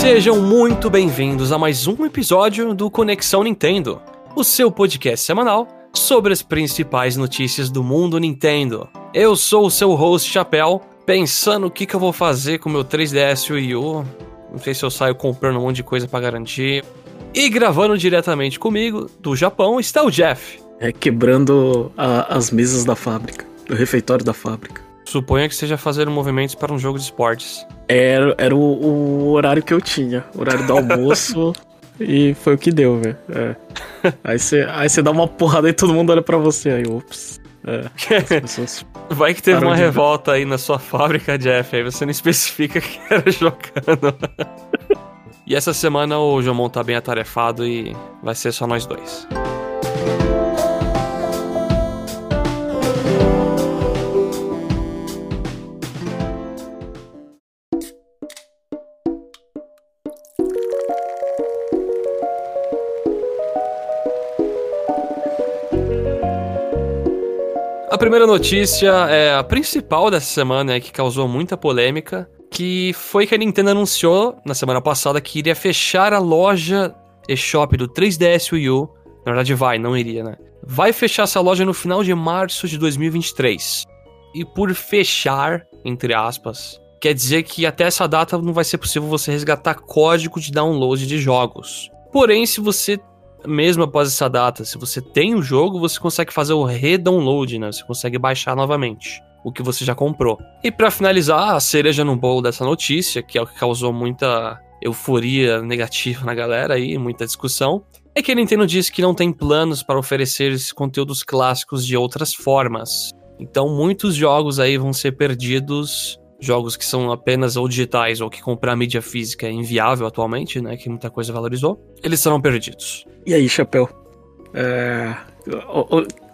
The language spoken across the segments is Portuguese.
Sejam muito bem-vindos a mais um episódio do Conexão Nintendo, o seu podcast semanal sobre as principais notícias do mundo Nintendo. Eu sou o seu host Chapéu, pensando o que, que eu vou fazer com o meu 3DS Wii U. Não sei se eu saio comprando um monte de coisa para garantir. E gravando diretamente comigo, do Japão, está o Jeff. É quebrando a, as mesas da fábrica, do refeitório da fábrica. Suponha que seja fazendo movimentos para um jogo de esportes. Era, era o, o horário que eu tinha, horário do almoço, e foi o que deu, velho. É. Aí você aí dá uma porrada e todo mundo olha pra você, aí, ops. É, Vai que teve uma revolta aí na sua fábrica, Jeff, aí você não especifica que era jogando. e essa semana o Jomon tá bem atarefado e vai ser só nós dois. Primeira notícia é a principal dessa semana, é, que causou muita polêmica, que foi que a Nintendo anunciou na semana passada que iria fechar a loja eShop do 3DS Wii U. Na verdade, vai, não iria, né? Vai fechar essa loja no final de março de 2023. E por fechar, entre aspas, quer dizer que até essa data não vai ser possível você resgatar código de download de jogos. Porém, se você mesmo após essa data, se você tem o jogo, você consegue fazer o redownload, né? Você consegue baixar novamente o que você já comprou. E para finalizar, a cereja no bolo dessa notícia, que é o que causou muita euforia negativa na galera aí, muita discussão, é que a Nintendo disse que não tem planos para oferecer esses conteúdos clássicos de outras formas. Então muitos jogos aí vão ser perdidos jogos que são apenas ou digitais ou que comprar mídia física é inviável atualmente, né? Que muita coisa valorizou, eles serão perdidos. E aí, Chapéu? É...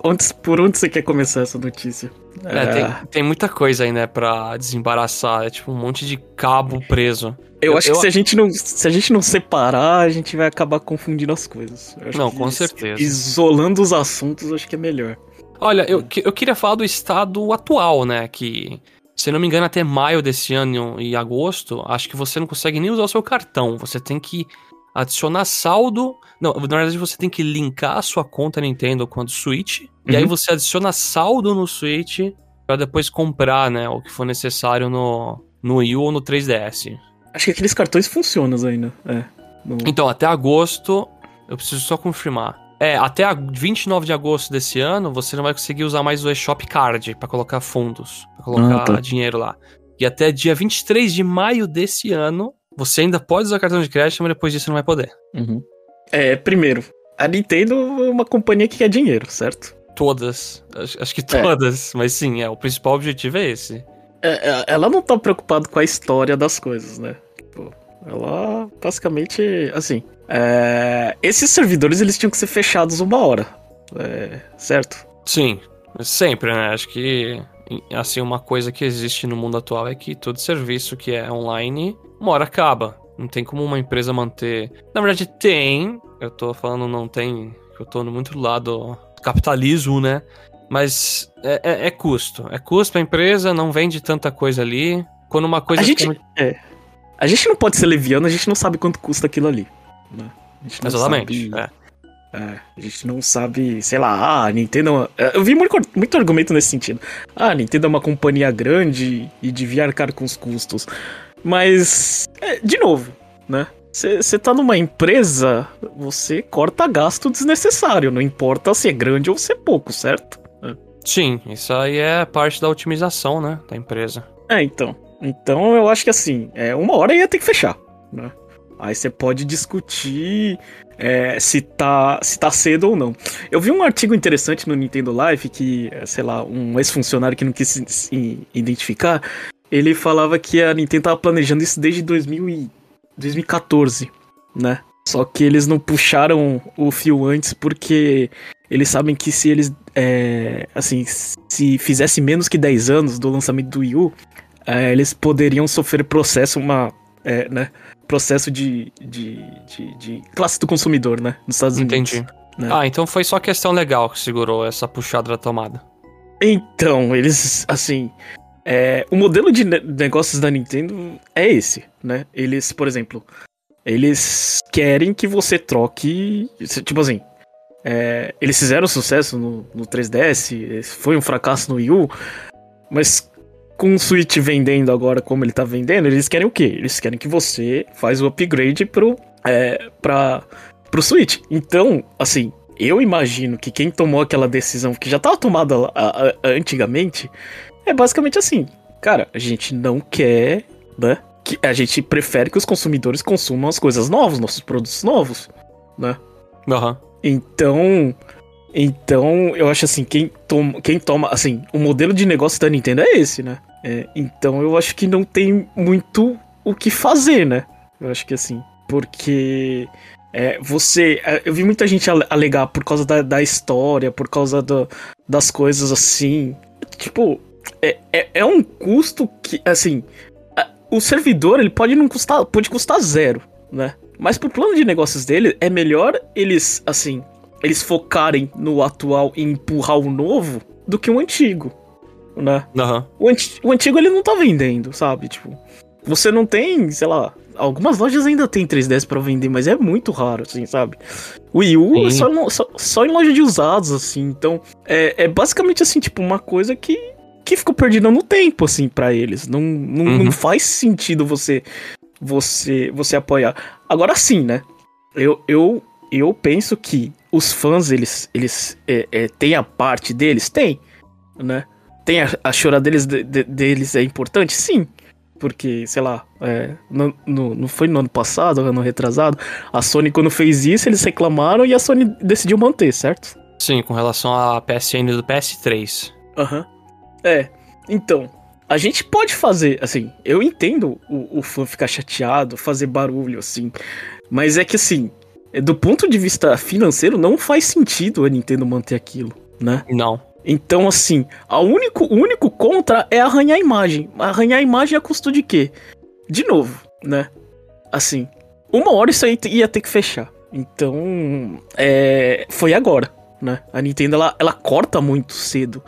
Onde, por onde você quer começar essa notícia? É, é... Tem, tem, muita coisa aí, né, pra desembaraçar. É tipo um monte de cabo preso. Eu, eu acho eu... que se a, gente não, se a gente não separar, a gente vai acabar confundindo as coisas. Não, com certeza. Isolando os assuntos, acho que é melhor. Olha, eu, eu queria falar do estado atual, né? Que se não me engano, até maio desse ano e agosto, acho que você não consegue nem usar o seu cartão. Você tem que adicionar saldo. Não, na verdade, você tem que linkar a sua conta Nintendo com a do Switch. Uhum. E aí uhum. você adiciona saldo no Switch para depois comprar, né? O que for necessário no, no Wii U ou no 3DS. Acho que aqueles cartões funcionam ainda. É, no... Então, até agosto, eu preciso só confirmar. É, até a 29 de agosto desse ano, você não vai conseguir usar mais o eShop Card para colocar fundos, pra colocar ah, tá. dinheiro lá. E até dia 23 de maio desse ano, você ainda pode usar cartão de crédito, mas depois disso não vai poder. Uhum. É, primeiro, a Nintendo é uma companhia que quer dinheiro, certo? Todas. Acho, acho que é. todas, é. mas sim, é, o principal objetivo é esse. É, é ela não tá preocupada com a história das coisas, né? Tipo, ela basicamente, assim, é, esses servidores eles tinham que ser fechados uma hora, é, certo? Sim, sempre, né? Acho que assim uma coisa que existe no mundo atual é que todo serviço que é online uma hora acaba. Não tem como uma empresa manter. Na verdade tem. Eu tô falando não tem. Eu tô muito do lado do capitalismo, né? Mas é, é, é custo. É custo pra empresa, não vende tanta coisa ali. Quando uma coisa. A gente, é, a gente não pode ser leviano, a gente não sabe quanto custa aquilo ali. Né? Exatamente. Sabe, é. É, a gente não sabe, sei lá, ah, a Nintendo. É, eu vi muito, muito argumento nesse sentido. Ah, a Nintendo é uma companhia grande e devia arcar com os custos. Mas, é, de novo, né? Você tá numa empresa, você corta gasto desnecessário, não importa se é grande ou se é pouco, certo? É. Sim, isso aí é parte da otimização, né, da empresa. É, então. Então eu acho que assim, é, uma hora ia ter que fechar, né? Aí você pode discutir é, se, tá, se tá cedo ou não. Eu vi um artigo interessante no Nintendo Live que, sei lá, um ex-funcionário que não quis se, identificar, ele falava que a Nintendo tava planejando isso desde 2000 e 2014, né? Só que eles não puxaram o fio antes porque eles sabem que se eles, é, assim, se fizesse menos que 10 anos do lançamento do Wii U, é, eles poderiam sofrer processo, uma, é, né? Processo de, de, de, de, classe do consumidor, né? Nos Estados Unidos. Entendi. Né? Ah, então foi só questão legal que segurou essa puxada da tomada. Então, eles, assim. É, o modelo de negócios da Nintendo é esse, né? Eles, por exemplo, Eles querem que você troque. Tipo assim. É, eles fizeram sucesso no, no 3DS, foi um fracasso no Wii U, mas com o Switch vendendo agora como ele tá vendendo, eles querem o quê? Eles querem que você faz o upgrade pro, é, pra, pro Switch. Então, assim, eu imagino que quem tomou aquela decisão que já estava tomada a, a, antigamente é basicamente assim, cara, a gente não quer, né? Que a gente prefere que os consumidores consumam as coisas novas, nossos produtos novos, né? Uhum. Então, então eu acho assim, quem toma, quem toma, assim, o modelo de negócio da Nintendo é esse, né? É, então eu acho que não tem muito o que fazer, né? Eu acho que assim, porque é, você. É, eu vi muita gente alegar por causa da, da história, por causa do, das coisas assim. Tipo, é, é, é, um custo que, assim. O servidor ele pode não custar. Pode custar zero, né? Mas pro plano de negócios dele, é melhor eles, assim. Eles focarem no atual e empurrar o novo do que o antigo. Né? Uhum. O, anti, o antigo ele não tá vendendo, sabe? Tipo, você não tem, sei lá, algumas lojas ainda tem 3DS para vender, mas é muito raro, assim, sabe? O Wii U é só, só, só, em loja de usados, assim. Então, é, é basicamente assim, tipo, uma coisa que, que ficou perdida no tempo, assim, para eles. Não, não, uhum. não faz sentido você você você apoiar. Agora sim, né? Eu, eu, eu penso que os fãs, eles, eles é, é, têm a parte deles? Tem, né? Tem a, a chorar deles, de, de, deles é importante? Sim. Porque, sei lá, é, no, no, não foi no ano passado, ano retrasado, a Sony quando fez isso, eles reclamaram e a Sony decidiu manter, certo? Sim, com relação à PSN do PS3. Aham. Uhum. É, então, a gente pode fazer, assim, eu entendo o, o fã ficar chateado, fazer barulho, assim, mas é que, assim, do ponto de vista financeiro, não faz sentido a Nintendo manter aquilo, né? Não. Então, assim, a único, o único contra é arranhar a imagem. Arranhar a imagem a custo de quê? De novo, né? Assim, uma hora isso aí ia ter que fechar. Então, é, foi agora, né? A Nintendo, ela, ela corta muito cedo.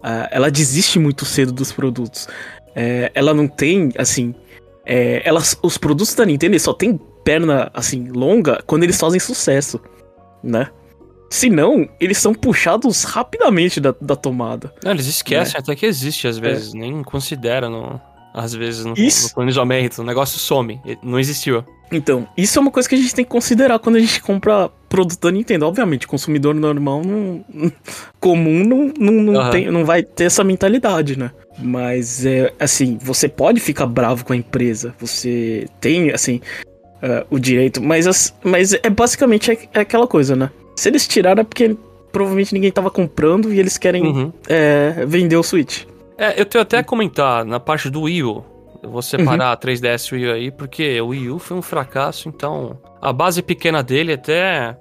Uh, ela desiste muito cedo dos produtos. É, ela não tem, assim... É, elas, os produtos da Nintendo só tem perna, assim, longa quando eles fazem sucesso, né? Se não, eles são puxados rapidamente da, da tomada. Não, eles esquecem né? até que existe às vezes, é. nem consideram às vezes no, no, planejamento, o negócio some, não existiu. Então, isso é uma coisa que a gente tem que considerar quando a gente compra produto da Nintendo. Obviamente, consumidor normal não, comum não, não, não, uhum. tem, não vai ter essa mentalidade, né? Mas, é, assim, você pode ficar bravo com a empresa, você tem, assim, uh, o direito, mas, mas é basicamente é, é aquela coisa, né? Se eles tiraram é porque provavelmente ninguém tava comprando e eles querem uhum. é, vender o Switch. É, eu tenho até a comentar na parte do Wii U. Eu vou separar uhum. a 3DS e o Wii U aí, porque o Wii U foi um fracasso, então a base pequena dele até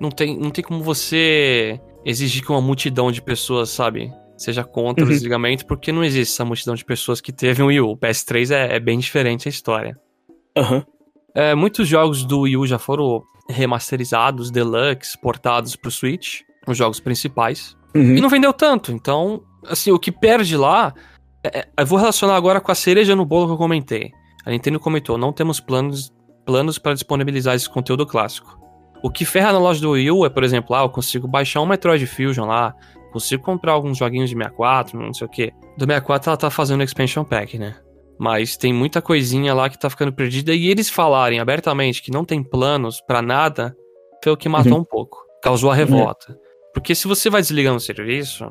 não tem, não tem como você exigir que uma multidão de pessoas, sabe, seja contra uhum. o desligamento, porque não existe essa multidão de pessoas que teve um Wii U. O PS3 é, é bem diferente a história. Aham. Uhum. É, muitos jogos do Wii U já foram remasterizados, deluxe, portados pro Switch, os jogos principais. Uhum. E não vendeu tanto, então, assim, o que perde lá. É, é, eu vou relacionar agora com a cereja no bolo que eu comentei. A Nintendo comentou: não temos planos, planos para disponibilizar esse conteúdo clássico. O que ferra na loja do Wii U é, por exemplo, ah, eu consigo baixar um Metroid Fusion lá, consigo comprar alguns joguinhos de 64, não sei o que. Do 64 ela tá fazendo expansion pack, né? Mas tem muita coisinha lá que tá ficando perdida e eles falarem abertamente que não tem planos para nada foi o que matou uhum. um pouco. Causou a revolta. Uhum. Porque se você vai desligando o serviço,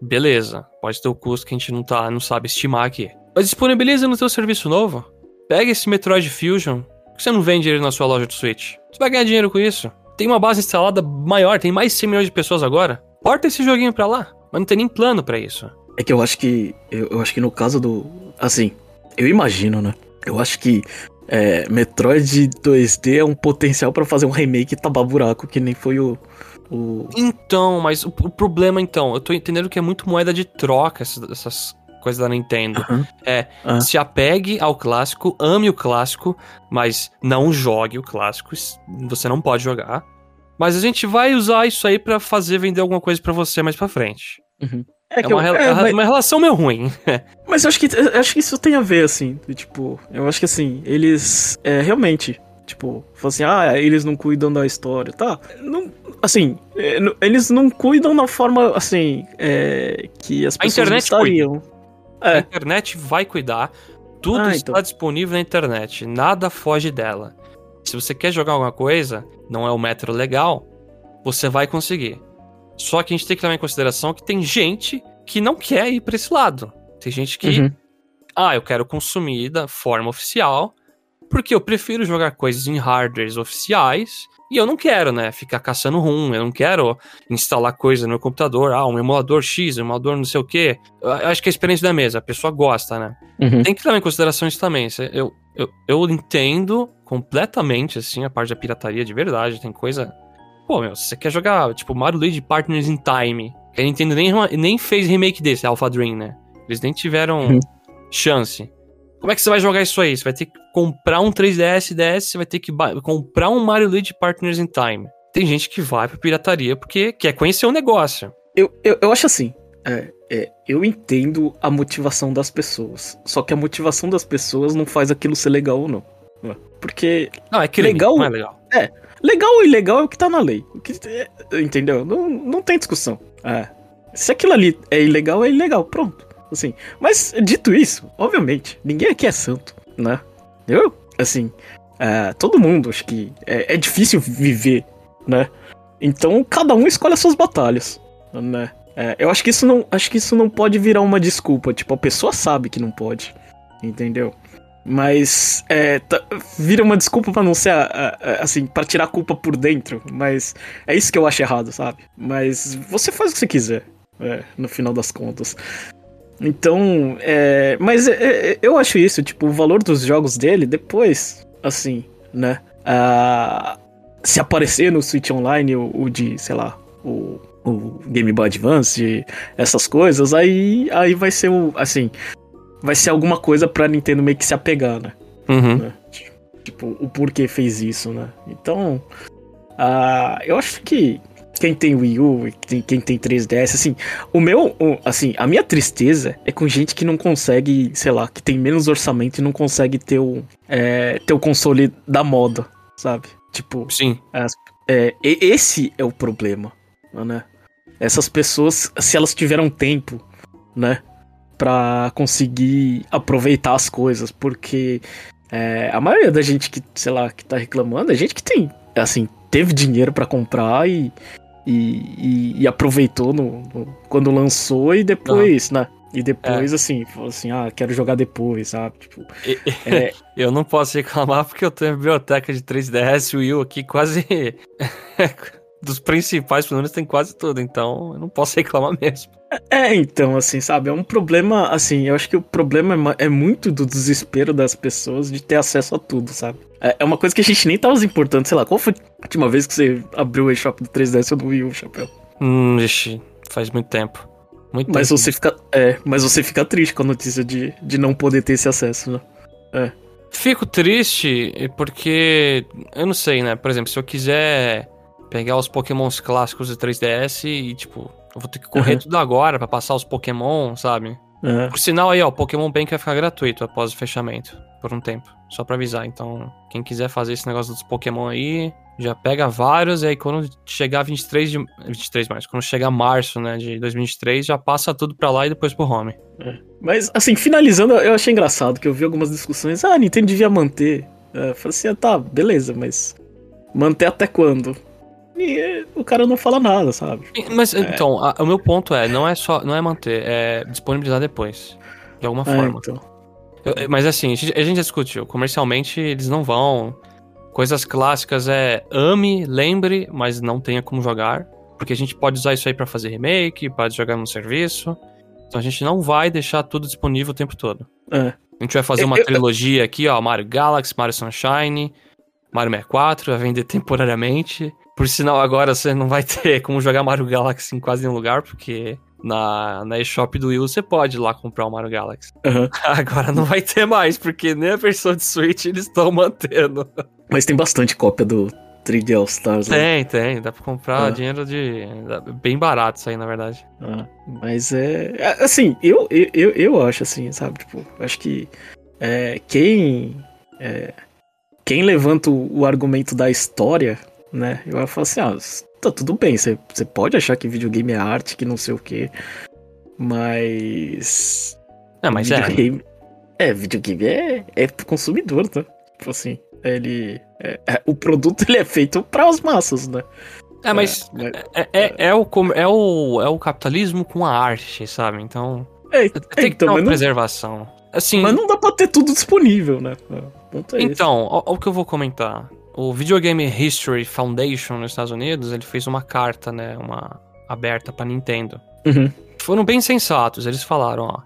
beleza, pode ter o custo que a gente não, tá, não sabe estimar aqui. Mas disponibiliza no teu serviço novo. Pega esse Metroid Fusion, que você não vende ele na sua loja de Switch. Você vai ganhar dinheiro com isso. Tem uma base instalada maior, tem mais de 100 milhões de pessoas agora. Porta esse joguinho pra lá. Mas não tem nem plano para isso. É que eu acho que. Eu acho que no caso do. Assim, eu imagino, né? Eu acho que é, Metroid 2D é um potencial para fazer um remake tapar buraco, que nem foi o. o... Então, mas o, o, problema, então, eu tô entendendo que é muito moeda de troca essas, essas coisas da Nintendo. Uhum. É, uhum. se apegue ao clássico, ame o clássico, mas não jogue o clássico. Você não pode jogar. Mas a gente vai usar isso aí para fazer vender alguma coisa para você mais pra frente. Uhum. É, é uma, eu, é, mas... uma relação meio ruim. mas eu acho que, eu acho que isso tem a ver, assim. Tipo, eu acho que assim, eles. É, realmente. Tipo, falou assim, ah, eles não cuidam da história, tá? Não, assim, é, eles não cuidam na forma, assim, é, que as pessoas a internet gostariam. É. A internet vai cuidar. Tudo ah, está então. disponível na internet. Nada foge dela. Se você quer jogar alguma coisa, não é o metro legal, você vai conseguir. Só que a gente tem que levar em consideração que tem gente que não quer ir para esse lado. Tem gente que, uhum. ah, eu quero consumir da forma oficial, porque eu prefiro jogar coisas em hardwares oficiais e eu não quero, né, ficar caçando rum, eu não quero instalar coisa no meu computador, ah, um emulador X, um emulador não sei o quê. Eu acho que é a experiência da mesa, a pessoa gosta, né? Uhum. Tem que levar em consideração isso também. Eu, eu, eu entendo completamente, assim, a parte da pirataria de verdade, tem coisa... Pô, meu, se você quer jogar, tipo, Mario Luigi Partners in Time, a Nintendo nem, nem fez remake desse, Alpha Dream, né? Eles nem tiveram uhum. chance. Como é que você vai jogar isso aí? Você vai ter que comprar um 3DS DS, você vai ter que comprar um Mario Luigi Partners in Time. Tem gente que vai pra pirataria porque quer conhecer o negócio. Eu, eu, eu acho assim. É, é, eu entendo a motivação das pessoas. Só que a motivação das pessoas não faz aquilo ser legal ou não. Porque. Não, é que legal. Não é legal. É. Legal ou ilegal é o que tá na lei. O que, é, entendeu? Não, não tem discussão. É. Se aquilo ali é ilegal, é ilegal. Pronto assim. Mas, dito isso, obviamente, ninguém aqui é santo, né? Eu, assim, uh, todo mundo, acho que é, é, difícil viver, né? Então, cada um escolhe as suas batalhas, né? É, eu acho que isso não, acho que isso não pode virar uma desculpa, tipo, a pessoa sabe que não pode, entendeu? Mas é, tá, vira uma desculpa para não ser assim, para tirar a culpa por dentro. Mas é isso que eu acho errado, sabe? Mas você faz o que você quiser, é, no final das contas. Então, é, mas é, é, eu acho isso, tipo, o valor dos jogos dele depois, assim, né? Se aparecer no Switch Online o, o, de, sei lá, o, o Game Boy Advance, essas coisas, aí, aí vai ser o, assim, vai ser alguma coisa pra Nintendo meio que se apegar, né? Uhum. né? Tipo, o porquê fez isso, né? Então, uh, eu acho que quem tem Wii U, quem, quem tem 3DS, assim, o meu, assim, a minha tristeza é com gente que não consegue, sei lá, que tem menos orçamento e não consegue ter o, é, ter o console da moda, sabe? Tipo, sim. As, é, esse é o problema, né? Essas pessoas, se elas tiveram tempo, né, para conseguir aproveitar as coisas, porque é, a maioria da gente que, sei lá, que tá reclamando é gente que tem, assim, teve dinheiro para comprar e, e, e, e aproveitou no, no, quando lançou e depois, né? E depois, é. assim, falou assim, ah, quero jogar depois, sabe? Tipo, é... eu não posso reclamar porque eu tenho a biblioteca de 3DS Wii aqui quase... Dos principais, pelo menos, tem quase tudo, então eu não posso reclamar mesmo. É, então, assim, sabe, é um problema, assim, eu acho que o problema é, é muito do desespero das pessoas de ter acesso a tudo, sabe? É, é uma coisa que a gente nem tava se importando, sei lá, qual foi a última vez que você abriu o eShop do 3DS ou do Wii U, Chapéu? Hum, ixi, faz muito tempo. Muito mas tempo. você fica, é, mas você fica triste com a notícia de, de não poder ter esse acesso, né? É. Fico triste porque, eu não sei, né? Por exemplo, se eu quiser pegar os pokémons clássicos do 3DS e, tipo, eu vou ter que correr uhum. tudo agora para passar os Pokémon, sabe? Uhum. Por sinal aí, ó, o Pokémon Bank vai ficar gratuito após o fechamento, por um tempo. Só pra avisar. Então, quem quiser fazer esse negócio dos Pokémon aí, já pega vários, e aí quando chegar 23 de. 23 mais, quando chegar março, né, de 2023, já passa tudo pra lá e depois pro home. É. Mas, assim, finalizando, eu achei engraçado que eu vi algumas discussões. Ah, a Nintendo devia manter. É, eu falei assim, ah, tá, beleza, mas. Manter até quando? E o cara não fala nada, sabe? Mas é. então, a, o meu ponto é, não é só, não é manter, é disponibilizar depois. De alguma é, forma. Então. Eu, mas assim, a gente, já discutiu, comercialmente eles não vão. Coisas clássicas é ame, lembre, mas não tenha como jogar. Porque a gente pode usar isso aí para fazer remake, pode jogar no serviço. Então a gente não vai deixar tudo disponível o tempo todo. É. A gente vai fazer uma eu, trilogia aqui, ó, Mario Galaxy, Mario Sunshine, Mario 64, vai vender temporariamente. Por sinal, agora você não vai ter como jogar Mario Galaxy em quase nenhum lugar, porque na, na eShop do Wii você pode ir lá comprar o Mario Galaxy. Uhum. Agora não vai ter mais, porque nem a versão de Switch eles estão mantendo. Mas tem bastante cópia do 3D All Stars. Né? Tem, tem. Dá pra comprar dinheiro de. Bem barato isso aí, na verdade. Ah, mas é. é assim, eu, eu, eu acho assim, sabe? Tipo, acho que. É, quem. É, quem levanta o argumento da história, né? Eu falo assim, ah, tá tudo bem, você pode achar que videogame é arte, que não sei o quê, mas... É, mas videogame, é. É, videogame é, é consumidor, tá? Tipo assim, ele... É, é, o produto ele é feito para as massas, né? É, mas é, é, é, é, o, é, o, é o capitalismo com a arte, sabe? Então. É, tem que então, ter uma preservação. Não, assim, mas não dá pra ter tudo disponível, né? É então, o, o que eu vou comentar. O Videogame History Foundation nos Estados Unidos, ele fez uma carta, né? Uma aberta pra Nintendo. Uhum. Foram bem sensatos. Eles falaram, ó.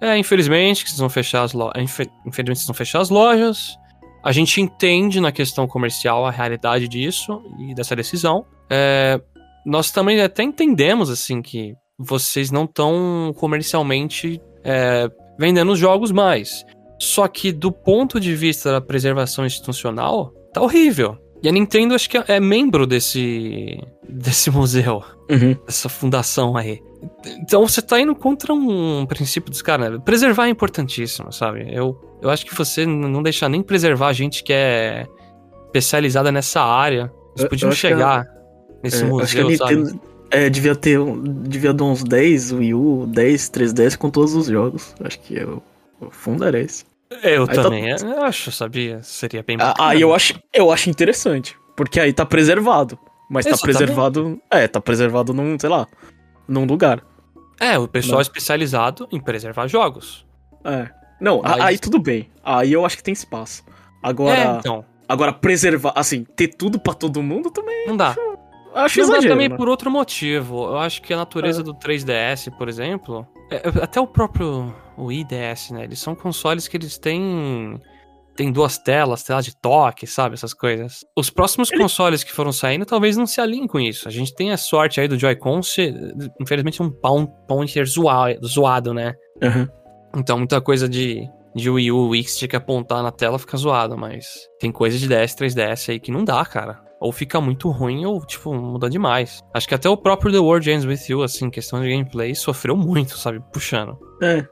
É, infelizmente, que vocês vão fechar as lojas. Infelizmente, vocês vão fechar as lojas. A gente entende na questão comercial a realidade disso e dessa decisão. É, nós também até entendemos, assim, que vocês não estão comercialmente é, vendendo os jogos mais. Só que do ponto de vista da preservação institucional, tá horrível. E a Nintendo acho que é membro desse, desse museu, uhum. dessa fundação aí. Então você tá indo contra um princípio dos caras, né? Preservar é importantíssimo, sabe? Eu, eu acho que você não deixar nem preservar a gente que é especializada nessa área. Eles podiam chegar que, nesse é, museu, acho que a Nintendo, é, devia ter devia dar uns 10 Wii U, 10, 3DS com todos os jogos. Acho que eu, eu fundaria isso. Eu aí tá também tá... acho, sabia? Seria bem ah, bacana. Aí eu acho, eu acho interessante. Porque aí tá preservado. Mas tá Exatamente. tá preservado. É, tá preservado num, sei lá, num lugar. É, o pessoal Não. especializado em preservar jogos. É. Não, Mas... aí tudo bem. Aí eu acho que tem espaço. Agora. É, então. Agora, preservar, assim, ter tudo para todo mundo também. Não dá. Acho, acho Não exagero, dá também né? por outro motivo. Eu acho que a natureza é. do 3DS, por exemplo. É, até o próprio o IDS, né? Eles são consoles que eles têm tem duas telas, tela de toque, sabe? Essas coisas. Os próximos Ele... consoles que foram saindo talvez não se alinhem com isso. A gente tem a sorte aí do Joy-Con ser, infelizmente, um pointer zoado, zoado né? Uhum. Então, muita coisa de, de Wii U, Wii que que apontar na tela fica zoado, mas tem coisa de DS, 3DS aí que não dá, cara. Ou fica muito ruim ou, tipo, muda demais. Acho que até o próprio The World Ends With You, assim, questão de gameplay, sofreu muito, sabe? Puxando. É,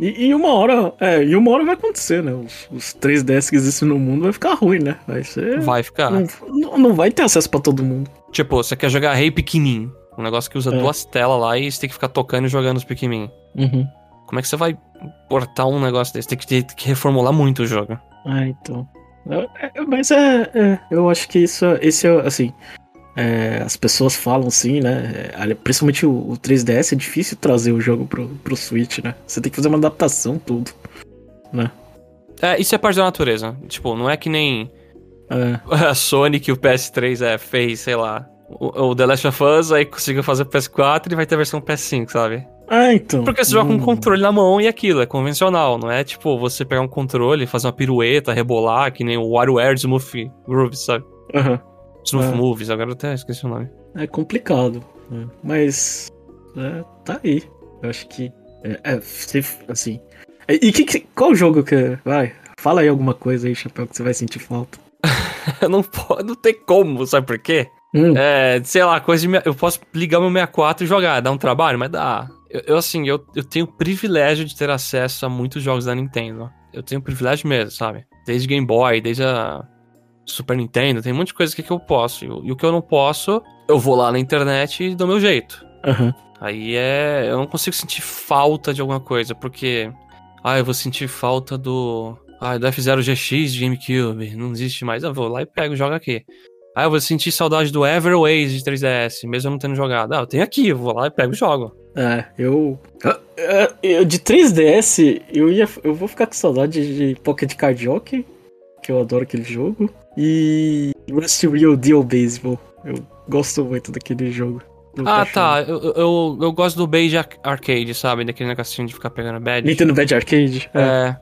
e, e, uma hora, é, e uma hora vai acontecer, né? Os, os 3DS que existem no mundo vai ficar ruim, né? Vai ser. Vai ficar. Não, não vai ter acesso para todo mundo. Tipo, você quer jogar Rei pequenininho. Um negócio que usa é. duas telas lá e você tem que ficar tocando e jogando os pequenininhos. Uhum. Como é que você vai portar um negócio desse? Tem que, ter, que reformular muito o jogo. Ah, então. É, mas é, é, Eu acho que isso, esse é, assim. É, as pessoas falam assim, né? É, principalmente o, o, 3DS é difícil trazer o jogo pro, pro Switch, né? Você tem que fazer uma adaptação, tudo, né? É, isso é parte da natureza. Tipo, não é que nem é. a Sony que o PS3 é, fez, sei lá, o, o The Last of Us, aí conseguiu fazer o PS4 e vai ter a versão PS5, sabe? Ah, então. Porque você hum. joga com um controle na mão e aquilo, é convencional, não é tipo você pegar um controle, fazer uma pirueta, rebolar, que nem o WarioWare Smooth Groove, sabe? Aham. Uhum. Smooth é. Movies, agora eu até esqueci o nome. É complicado, né? mas é, tá aí. Eu acho que é, é assim. E que, qual jogo que vai? Fala aí alguma coisa aí, chapéu, que você vai sentir falta. não pode, não tem como, sabe por quê? Hum. É, sei lá, coisa de. Eu posso ligar meu 64 e jogar, dá um trabalho, mas dá. Eu, eu, assim, eu, eu tenho o privilégio de ter acesso a muitos jogos da Nintendo. Eu tenho o privilégio mesmo, sabe? Desde Game Boy, desde a Super Nintendo, tem um monte de coisa que, que eu posso. E, e, o que eu não posso, eu vou lá na internet e dou meu jeito. Uhum. Aí é. Eu não consigo sentir falta de alguma coisa, porque. Ah, eu vou sentir falta do. Ah, do F0 GX de GameCube. Não existe mais. Eu vou lá e pego e jogo aqui. Ah, eu vou sentir saudade do Everways de 3DS, mesmo eu não tendo jogado. Ah, eu tenho aqui, eu vou lá e pego e jogo. É, eu, eu. de 3DS, eu ia. Eu vou ficar com saudade de Pocket Card Jockey, que eu adoro aquele jogo. E Rust Real Deal Baseball. Eu gosto muito daquele jogo. Ah, tá. Eu, eu, eu, gosto do Badge Arcade, sabe? Daquele negocinho de ficar pegando badge. Nintendo Badge Arcade? É. é.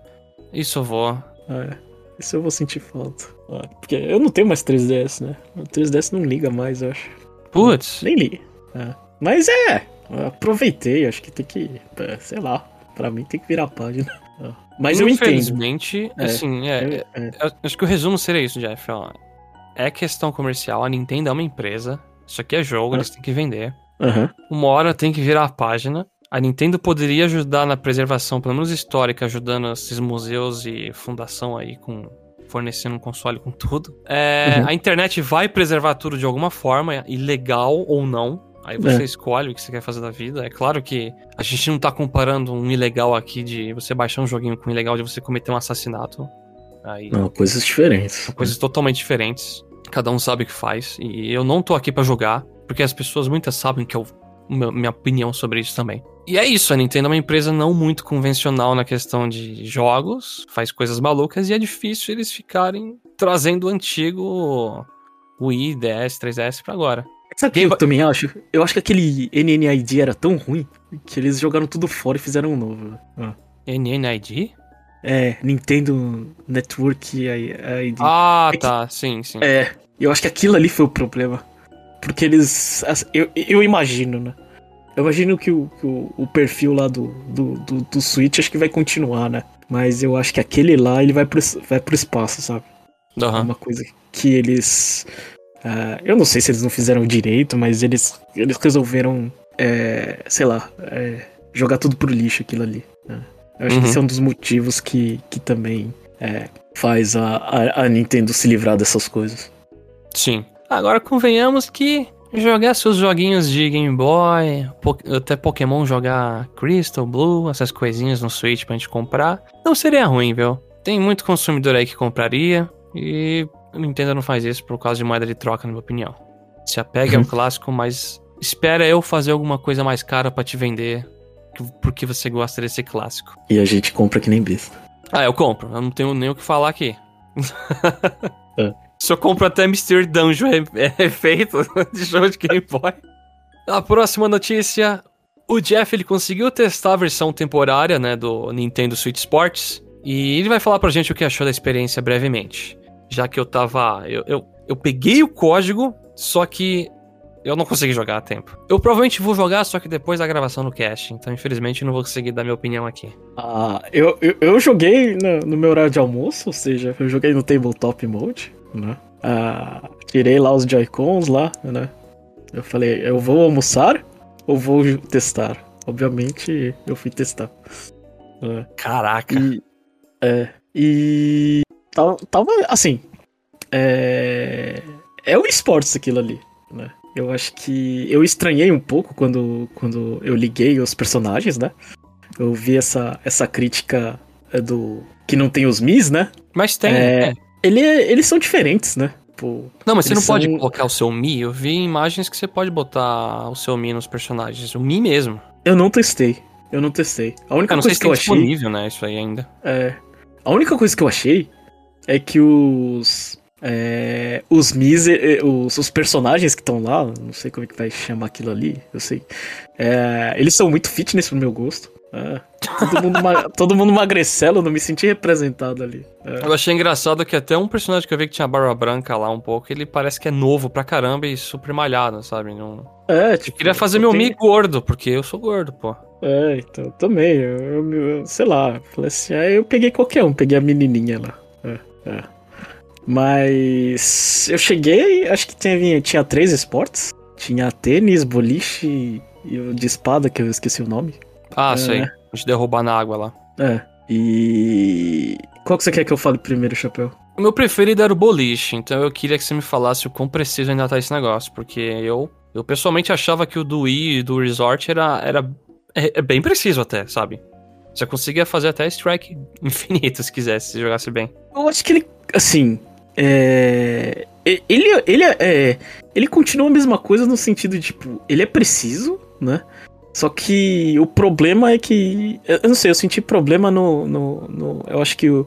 Isso eu vou. É. Isso eu vou sentir falta. É. Porque eu não tenho mais 3DS, né? O 3DS não liga mais, eu acho. Putz. Nem liga. É. Mas é. Aproveitei, acho que tem que. Sei lá. Pra mim tem que virar a página. Mas eu entendo. Infelizmente, é, assim, é, é, é, acho que o resumo seria isso, Jeff. Ó. É questão comercial, a Nintendo é uma empresa. Isso aqui é jogo, eles têm que vender. Uhum. Uma hora tem que virar a página. A Nintendo poderia ajudar na preservação, pelo menos histórica, ajudando esses museus e fundação aí com fornecendo um console com tudo. É, Uhum. A internet vai preservar tudo de alguma forma, ilegal ou não. Aí você É. escolhe o que você quer fazer da vida. É claro que a gente não tá comparando um ilegal aqui de você baixar um joguinho com um ilegal de você cometer um assassinato. Aí Não, coisas diferentes. são coisas totalmente diferentes. Cada um sabe o que faz. E eu não tô aqui pra julgar, porque as pessoas muitas sabem que eu. Minha opinião sobre isso também. E é isso, a Nintendo é uma empresa não muito convencional na questão de jogos, faz coisas malucas e é difícil eles ficarem trazendo o antigo Wii, DS, 3DS pra agora. Sabe o que eu também acho? Eu acho que aquele NNID era tão ruim que eles jogaram tudo fora e fizeram um novo. Ah. NNID? É, Nintendo Network ID. Ah, É que- tá, sim, sim. É, eu acho que aquilo ali foi o problema. Porque eles. Eu, eu imagino, né? Eu imagino que o, o, o perfil lá do, do, do, do Switch acho que vai continuar, né? Mas eu acho que aquele lá ele vai pro, vai pro espaço, sabe? Aham. uma coisa que eles. Ah, eu não sei se eles não fizeram direito, mas eles, eles resolveram, é, sei lá, é, jogar tudo pro lixo aquilo ali. né? Eu acho Uhum. que esse é um dos motivos que, que também é, faz a, a, a Nintendo se livrar dessas coisas. Sim. Agora convenhamos que jogar seus joguinhos de Game Boy, po- até Pokémon jogar Crystal, Blue, essas coisinhas no Switch pra gente comprar, não seria ruim, viu? Tem muito consumidor aí que compraria e a Nintendo não faz isso por causa de moeda de troca, na minha opinião. Se apega ao clássico, mas espera eu fazer alguma coisa mais cara pra te vender que- porque você gosta desse clássico. E a gente compra que nem besta. Ah, eu compro. Eu não tenho nem o que falar aqui. É. Eu compro até Mystery Dungeon é, é feito de jogo de Game Boy. A próxima notícia. O Jeff ele conseguiu testar a versão temporária né, do Nintendo Switch Sports. E ele vai falar pra gente o que achou da experiência brevemente. Já que eu tava. Eu, eu, eu peguei o código, só que eu não consegui jogar a tempo. Eu provavelmente vou jogar, só que depois da gravação no cast. Então, infelizmente, eu não vou conseguir dar minha opinião aqui. Ah, eu, eu, eu joguei no, no meu horário de almoço, ou seja, eu joguei no tabletop mode, né? Ah, tirei lá os Joy-Cons lá, né? Eu falei, eu vou almoçar ou vou testar? Obviamente, eu fui testar. Caraca. E, é, e tava, tava assim, é, é o esportes aquilo ali, né? Eu acho que eu estranhei um pouco quando, quando eu liguei os personagens, né? Eu vi essa, essa crítica é, do que não tem os Mis, né? Mas tem. É, é. Ele, eles são diferentes, né? Pô, Não, mas você não eles pode são- colocar o seu Mi. Eu vi imagens que você pode botar o seu Mi nos personagens. O Mi mesmo. eu não testei. Eu não testei. A única Eu não sei coisa se que eu achei. né? Isso aí ainda. É. A única coisa que eu achei é que os. É, os Mis, eh, os, os personagens que estão lá, não sei como é que vai chamar aquilo ali, eu sei. É, eles são muito fitness pro meu gosto. É, todo, mundo ma- todo mundo magrecelo, eu não me senti representado ali. É, Eu achei engraçado que até um personagem que eu vi que tinha barba branca lá um pouco, ele parece que é novo pra caramba e super malhado, sabe? Não... é, Eu tipo. queria fazer eu meu tenho- Mi gordo, porque eu sou gordo, pô. É, então, eu também. Eu, eu- eu- sei lá, falei assim, aí eu peguei qualquer um, peguei a menininha lá. É. Mas eu cheguei, acho que tinha, tinha três esportes. Tinha tênis, boliche e o de espada, que eu esqueci o nome. Ah, É. sei. De derrubar na água lá. É. E. Qual que você quer que eu fale primeiro, Chapéu? O meu preferido era o boliche, então eu queria que você me falasse o quão preciso ainda tá esse negócio, porque eu, eu pessoalmente achava que o do Wii e do Resort era, era é, é bem preciso até, sabe? Você conseguia fazer até strike infinito se quisesse, se jogasse bem. Eu acho que ele, assim, é... Ele, ele, é... ele continua a mesma coisa no sentido de, tipo, ele é preciso, né? Só que o problema é que... Eu não sei, eu senti problema no... no, no- eu acho que o...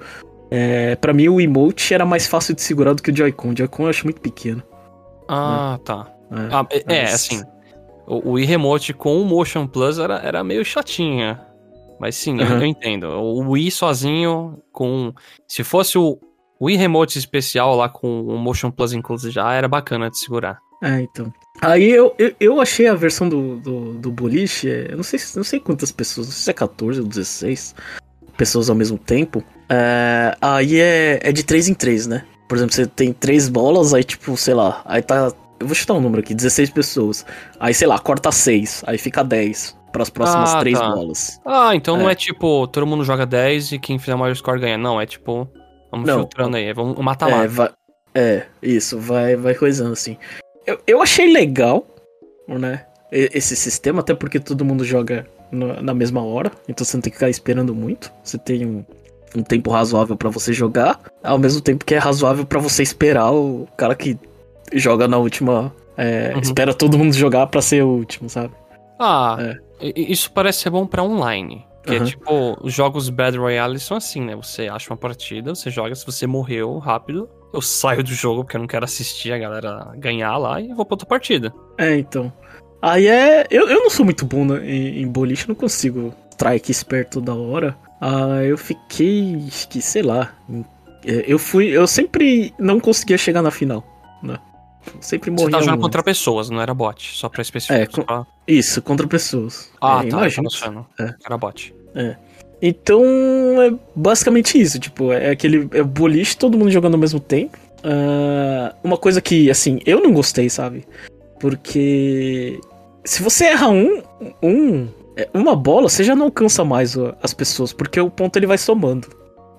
É, pra mim o emote era mais fácil de segurar do que o Joy-Con. O Joy-Con eu acho muito pequeno. Ah, tá. É, Ah, é, é, assim, o, o Wii Remote com o Motion Plus era, era meio chatinha. Mas sim, eu- Aham. eu, entendo. O Wii sozinho, com. Se fosse o Wii Remote especial lá com o Motion Plus incluso já, era bacana de segurar. É, então. Aí eu, eu, eu achei a versão do, do, do boliche, eu não sei, se- não sei quantas pessoas, não sei se é 14 ou 16 pessoas ao mesmo tempo. É, aí é, é de 3 em 3, né? Por exemplo, você tem três bolas, aí tipo, sei lá, aí tá. Eu vou chutar um número aqui, 16 pessoas. Aí, sei lá, corta 6, aí fica 10 para as próximas Ah, três tá. bolas. Ah, então não É. é tipo, todo mundo joga 10 e quem fizer maior score ganha. Não, é tipo, Vamos Não. filtrando aí, vamos É, mata-mata. vai, é, isso, vai, vai coisando assim. Eu, eu achei legal, né? Esse sistema, até porque todo mundo joga na, na mesma hora, então você não tem que ficar esperando muito. Você tem um, um tempo razoável pra você jogar, ao mesmo tempo que é razoável pra você esperar o cara que joga na última. é, Uhum. Espera todo mundo jogar pra ser o último, sabe? Ah, É. isso parece ser bom pra online. Que é Aham. tipo, os jogos Battle Royale são assim, né? Você acha uma partida, você joga, se você morreu rápido, eu saio do jogo porque eu não quero assistir a galera ganhar lá e vou pra outra partida. É, então. Aí é. Eu, eu não sou muito bom na- em, em boliche, não consigo strike esperto toda hora. Ah, eu fiquei. que, sei lá. é, Eu fui. Eu sempre não conseguia chegar na final, né? Sempre Você morria. tá jogando um- contra pessoas, não era bot, só pra especificar. É, com- pra- Isso, contra pessoas. Ah, É, tá, achando. É. Era bot. Então, é basicamente isso. Tipo, é aquele é boliche, todo mundo jogando ao mesmo tempo. Ah, uma coisa que, assim, eu não gostei, sabe? Porque se você erra um, um é, uma bola, você já não alcança mais as pessoas, porque o ponto ele vai somando,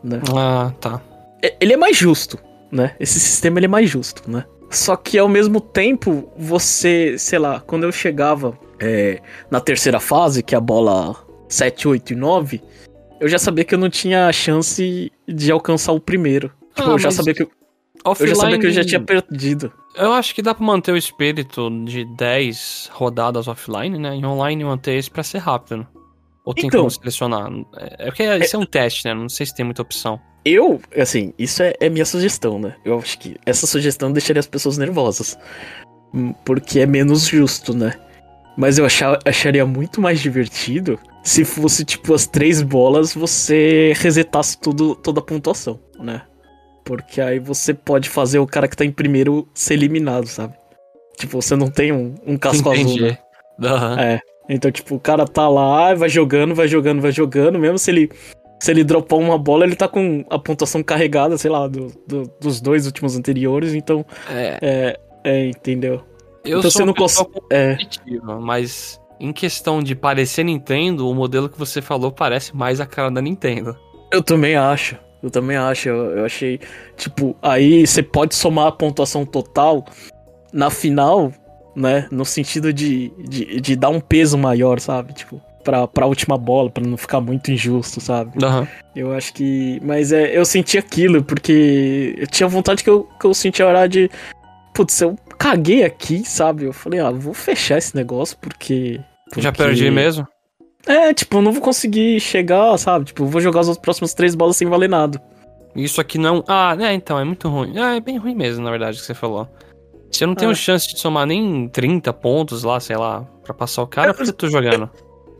né? Ah, tá. É- Ele é mais justo, né? Esse sistema ele é mais justo, né? Só que ao mesmo tempo, você, sei lá, quando eu chegava é, na terceira fase, que é a bola 7, 8 e 9, eu já sabia que eu não tinha chance de alcançar o primeiro. Tipo, Ah, eu já sabia que eu, eu Offline, já sabia que eu já tinha perdido. Eu acho que dá pra manter o espírito de 10 rodadas offline, né? Em online manter esse pra ser rápido. né? Ou tem Então. como selecionar? É é porque isso é um teste, né? Não sei se tem muita opção. Eu, assim, isso é, é minha sugestão, né? Eu acho que essa sugestão deixaria as pessoas nervosas. Hum, Porque é menos justo, né? Mas eu achar, acharia muito mais divertido se fosse, tipo, as três bolas, você resetasse tudo, toda a pontuação, né? Porque aí você pode fazer o cara que tá em primeiro ser eliminado, sabe? Tipo, você não tem um, um casco azul, né? Aham. É. Então, tipo, o cara tá lá, vai jogando, vai jogando, vai jogando, mesmo se ele. Se ele dropar uma bola, ele tá com a pontuação carregada, sei lá, do, do- dos dois últimos anteriores, então. É, É. É, entendeu? eu então sou você não consegue. É. mas em questão de parecer Nintendo, o modelo que você falou parece mais a cara da Nintendo. Eu também acho. Eu também acho. Eu, eu achei. Tipo, aí você pode somar a pontuação total na final, né? No sentido de, de, de dar um peso maior, sabe? Tipo, pra, pra última bola, pra não ficar muito injusto, sabe? Aham. Eu acho que. Mas é, eu senti aquilo, porque eu tinha vontade que eu, que eu sentia a hora de. Putz, eu caguei aqui, sabe? Eu falei, ah, vou fechar esse negócio porque. Já porque- perdi mesmo? É, tipo, eu não vou conseguir chegar, sabe? Tipo, eu vou jogar as próximas três bolas sem valer nada. Isso aqui não. Ah, né, então, é muito ruim. Ah, é bem ruim mesmo, na verdade, o que você falou. Se eu não tenho É. chance de somar nem 30 pontos lá, sei lá, pra passar o cara, por que eu tô jogando?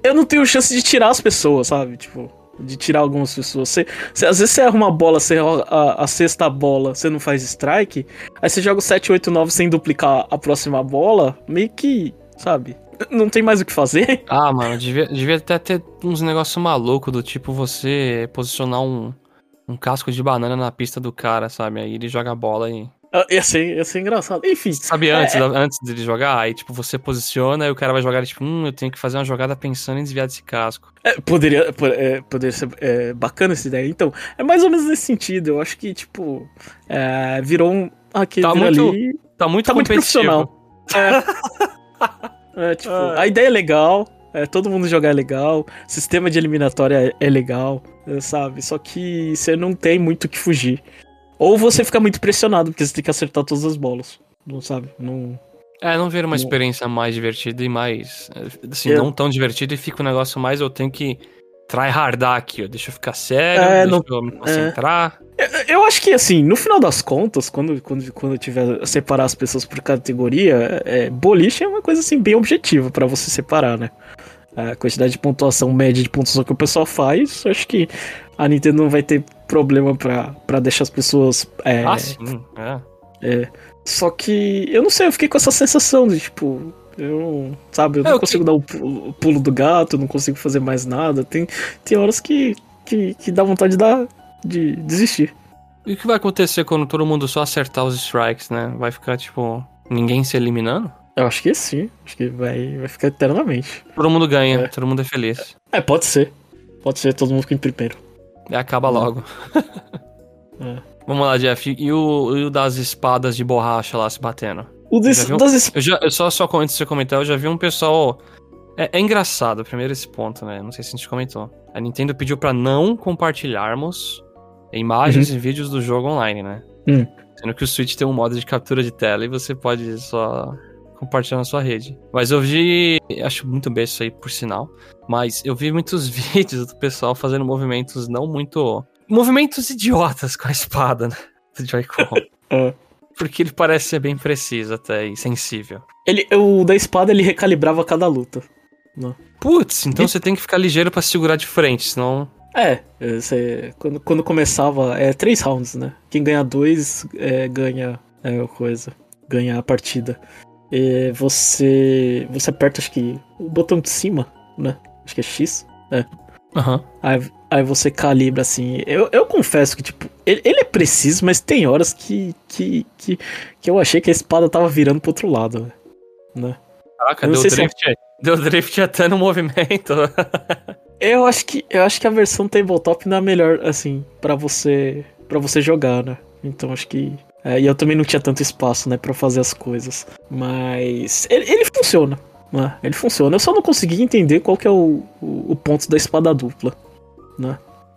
Eu não tenho chance de tirar as pessoas, sabe? Tipo, de tirar algumas pessoas. Você, você- às vezes você arruma uma bola, você a, a sexta bola, você não faz strike, aí você joga o 7, 8, 9 sem duplicar a próxima bola, meio que, sabe? Não tem mais o que fazer. Ah, mano, devia, devia até ter uns negócios malucos do tipo você posicionar um, um casco de banana na pista do cara, sabe? Aí ele joga a bola e. Ah, Ia ser, ia ser engraçado. Enfim. Sabe, É, antes, é. antes dele jogar, aí tipo, você posiciona e o cara vai jogar, tipo, hum, eu tenho que fazer uma jogada pensando em desviar desse casco. É, poderia, po- é, poderia ser é, bacana essa ideia. Então, é mais ou menos nesse sentido. Eu acho que, tipo, é, virou um. Aquele Tá muito ali. Tá muito Tá muito competitivo. profissional. É, tipo, a ideia é legal, é, todo mundo jogar é legal, sistema de eliminatória é, é legal, sabe? Só que você não tem muito o que fugir. Ou você fica muito pressionado, porque você tem que acertar todas as bolas. Não sabe? Não. É, não vira uma Não. experiência mais divertida e mais. Assim, Eu- não tão divertida e fica um negócio mais. Eu tenho que tryhardar aqui, ó. Deixa eu ficar sério, É, deixa não- eu me concentrar. Eu- Eu acho que, assim, no final das contas, quando, quando, quando eu tiver a separar as pessoas por categoria, é, boliche é uma coisa, assim, bem objetiva pra você separar, né? A quantidade de pontuação média de pontuação que o pessoal faz, acho que a Nintendo não vai ter problema pra, pra deixar as pessoas é, Ah, sim. É. Só que eu não sei, eu fiquei com essa sensação de tipo, eu não, sabe, eu É, não o que- consigo dar o pulo, do gato, não consigo fazer mais nada. Tem, tem horas que, que, que dá vontade de, dar, de desistir. E o que vai acontecer quando todo mundo só acertar os strikes, né? Vai ficar, tipo, ninguém se eliminando? Eu acho que sim, acho que vai, vai ficar eternamente. Todo mundo ganha, É. todo mundo é feliz. É, pode ser. Pode ser, todo mundo fica em primeiro. E acaba logo. É. Vamos lá, Jeff. E o, e o das espadas de borracha lá se batendo? O des, viu? das es- Eu eu só, só antes de você comentar, eu já vi um pessoal. É, é engraçado, primeiro esse ponto, né? Não sei se a gente comentou. A Nintendo pediu pra não compartilharmos imagens e vídeos do jogo online, né? Hum. Sendo que o Switch tem um modo de captura de tela e você pode só compartilhar na sua rede. Mas eu vi. Acho muito bem isso aí, por sinal. Mas eu vi muitos vídeos do pessoal fazendo movimentos não muito. Movimentos idiotas com a espada, né? Do Joy-Con. É. Porque ele parece ser bem preciso até e sensível. Ele, o da espada ele recalibrava cada luta. Putz, então você tem que ficar ligeiro pra segurar de frente, senão. É, você, quando, quando começava, é três rounds, né? Quem ganha dois é, ganha é, coisa, ganha a partida. E você, você aperta, acho que o botão de cima, né? Acho que é X. Aham. Aí, aí você calibra assim. Eu, eu confesso que, tipo, ele, ele é preciso, mas tem horas que, que, que, que eu achei que a espada tava virando pro outro lado, né? Caraca, Eu não deu se é- drift. Deu drift até no movimento. Eu acho que eu acho que a versão tabletop não é melhor assim pra você para você jogar, né? Então acho que é, e eu também não tinha tanto espaço, né, Pra fazer as coisas. Mas ele, ele funciona, né? Ele funciona. Eu só não consegui entender qual que é o, o, o ponto da espada dupla.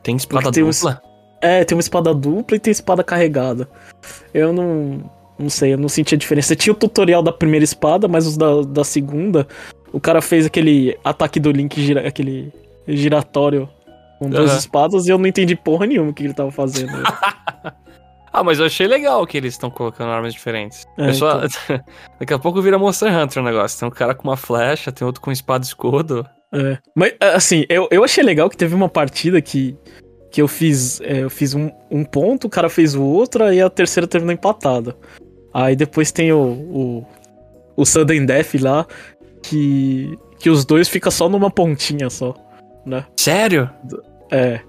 Tem espada tem dupla? É, tem uma espada dupla e tem espada carregada. Eu não. Não sei, eu não senti a diferença. Tinha o tutorial da primeira espada, mas os da, da segunda, o cara fez aquele ataque do Link, gira, aquele giratório com duas Aham. espadas e eu não entendi porra nenhuma o que ele tava fazendo. Ah, mas eu achei legal que eles estão colocando armas diferentes. É, só- Daqui a pouco vira Monster Hunter o negócio. Tem um cara com uma flecha, tem outro com espada e escudo. É. Mas, assim, eu, eu achei legal que teve uma partida que, que eu fiz é, eu fiz um, um ponto, o cara fez o outro, aí a terceira terminou empatada. Aí depois tem o, o, o Sudden Death lá, que, que os dois ficam só numa pontinha só, né? Sério? É,